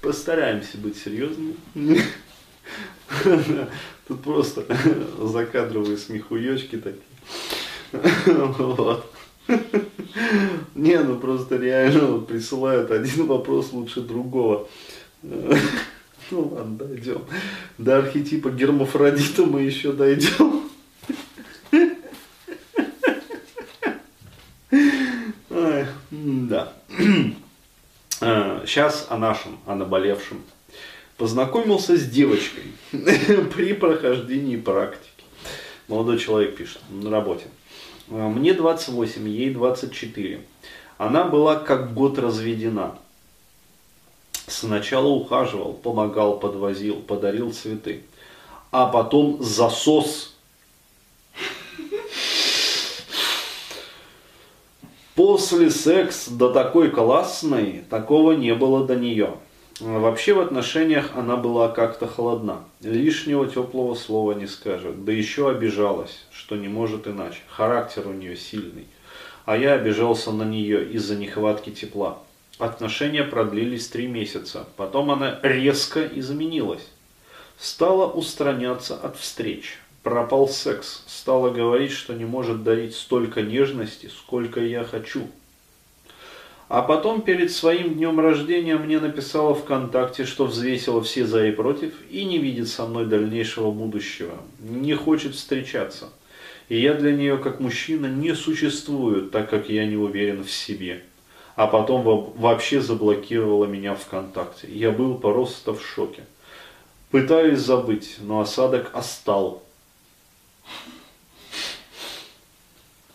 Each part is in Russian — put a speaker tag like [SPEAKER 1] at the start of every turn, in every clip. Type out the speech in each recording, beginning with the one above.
[SPEAKER 1] Постараемся быть серьезными. Тут просто закадровые смехуёчки такие. Вот. Не, ну просто реально присылают один вопрос лучше другого. Ну ладно, дойдем. До архетипа гермафродита мы еще дойдем. Ой, да. Сейчас о нашем, о наболевшем. Познакомился с девочкой при прохождении практики. Молодой человек пишет на работе. Мне 28, ей 24. Она была как год разведена. Сначала ухаживал, помогал, подвозил, подарил цветы. А потом засос. После секс до такой классной, такого не было до нее. Вообще в отношениях она была как-то холодна. Лишнего теплого слова не скажет. Да еще обижалась, что не может иначе. Характер у нее сильный. А я обижался на нее из-за нехватки тепла. Отношения продлились три месяца. Потом она резко изменилась. Стала устраняться от встреч. Пропал секс. Стала говорить, что не может дарить столько нежности, сколько я хочу. А потом перед своим днем рождения мне написала ВКонтакте, что взвесила все за и против и не видит со мной дальнейшего будущего. Не хочет встречаться. И я для нее как мужчина не существую, так как я не уверен в себе. А потом вообще заблокировала меня ВКонтакте. Я был просто в шоке. Пытаюсь забыть, но осадок остал.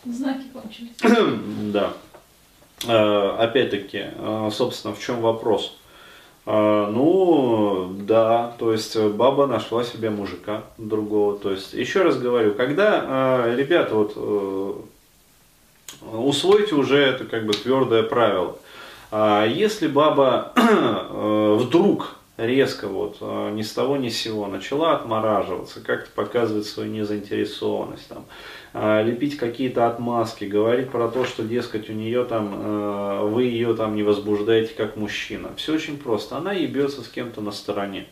[SPEAKER 2] Знаки кончились.
[SPEAKER 1] да. Э, опять-таки, э, собственно, в чем вопрос? Э, ну, да, то есть баба нашла себе мужика другого. То есть, еще раз говорю, когда, ребята, вот усвойте уже это как бы твердое правило. Если баба вдруг резко вот ни с того ни с сего начала отмораживаться, как-то показывать свою незаинтересованность, там, а, лепить какие-то отмазки, говорить про то, что, дескать, у нее там, э, вы ее там не возбуждаете как мужчина. Все очень просто. Она ебется с кем-то на стороне.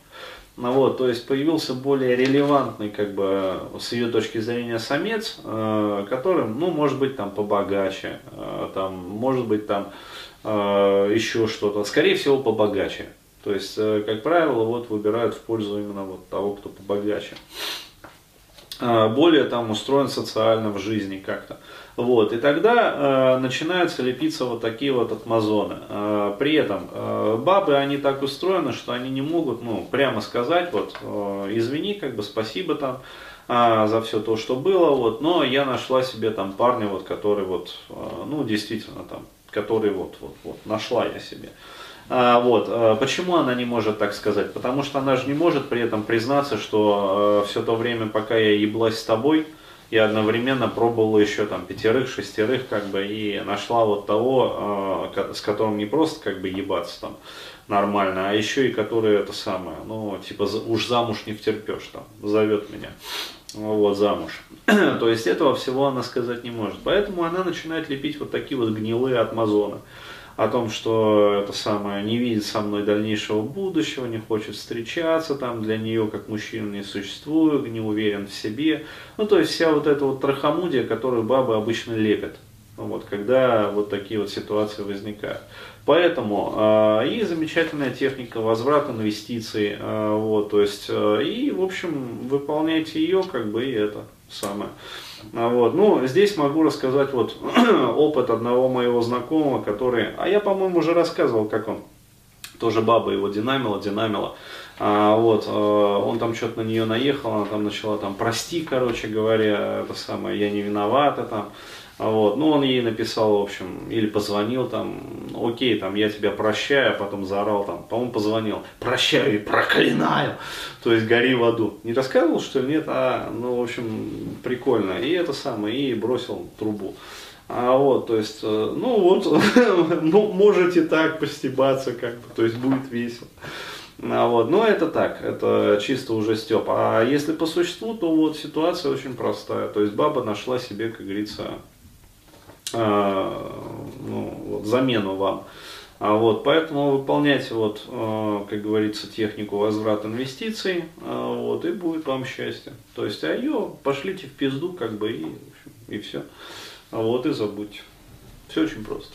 [SPEAKER 1] Ну вот, то есть появился более релевантный, как бы, с ее точки зрения самец, э, которым, ну, может быть, там побогаче, э, там, может быть, там еще что-то, скорее всего, побогаче. То есть, как правило, вот выбирают в пользу именно вот того, кто побогаче. А, более там устроен социально в жизни как-то. Вот, и тогда э, начинаются лепиться вот такие вот атмазоны. Э, при этом э, бабы, они так устроены, что они не могут, ну, прямо сказать, вот, э, извини, как бы спасибо там э, за все то, что было, вот, но я нашла себе там парня, вот, который вот, э, ну, действительно там, который вот, вот, вот, нашла я себе. Э, а, вот. А, почему она не может так сказать? Потому что она же не может при этом признаться, что э, все то время, пока я еблась с тобой, я одновременно пробовала еще там пятерых, шестерых, как бы, и нашла вот того, э, с которым не просто как бы ебаться там нормально, а еще и который это самое, ну, типа, уж замуж не втерпешь там, зовет меня вот, замуж. То есть этого всего она сказать не может. Поэтому она начинает лепить вот такие вот гнилые отмазоны о том, что это самое не видит со мной дальнейшего будущего, не хочет встречаться, там для нее как мужчина не существует, не уверен в себе. Ну, то есть вся вот эта вот трахомудия, которую бабы обычно лепят, вот, когда вот такие вот ситуации возникают. Поэтому э, и замечательная техника возврата инвестиций, э, вот, то есть, э, и, в общем, выполняйте ее, как бы, и это самое. А вот. Ну, здесь могу рассказать вот опыт одного моего знакомого, который, а я, по-моему, уже рассказывал, как он, тоже баба его динамила, динамила. А, вот, э, он там что-то на нее наехал, она там начала там, прости, короче говоря, это самое, я не виновата там. А вот, ну, он ей написал, в общем, или позвонил там, окей, там, я тебя прощаю, а потом заорал там, по-моему, позвонил, прощаю и проклинаю, то есть гори в аду. Не рассказывал, что ли? Нет, а, ну, в общем, прикольно. И это самое, и бросил трубу. А вот, то есть, э, ну вот, ну, можете так постебаться как бы, то есть будет весело. А вот, но это так, это чисто уже степ. А если по существу, то вот ситуация очень простая. То есть баба нашла себе, как говорится, ну, вот, замену вам. А вот, поэтому выполняйте, вот, э, как говорится, технику возврата инвестиций, э, вот, и будет вам счастье. То есть, а ее пошлите в пизду, как бы, и, и все. А вот, и забудьте. Все очень просто.